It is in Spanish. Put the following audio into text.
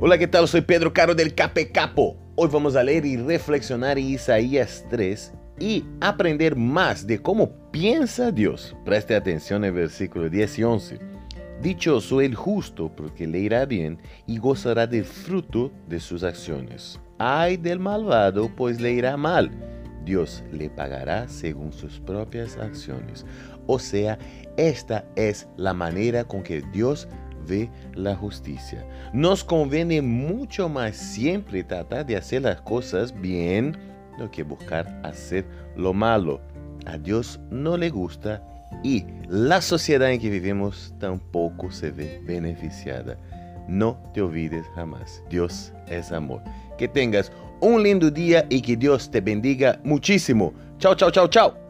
Hola, ¿qué tal? Soy Pedro Caro del Cape Capo. Hoy vamos a leer y reflexionar en Isaías 3 y aprender más de cómo piensa Dios. Preste atención al versículo 10 y 11. Dichoso el justo, porque le irá bien y gozará del fruto de sus acciones. Ay del malvado, pues le irá mal. Dios le pagará según sus propias acciones. O sea, esta es la manera con que Dios ve la justicia. Nos conviene mucho más siempre tratar de hacer las cosas bien do que buscar hacer lo malo. A Dios no le gusta y la sociedad en que vivimos tampoco se ve beneficiada. No te olvides jamás, Dios es amor. Que tengas un lindo día y que Dios te bendiga muchísimo. Chao, chao, chao, chao.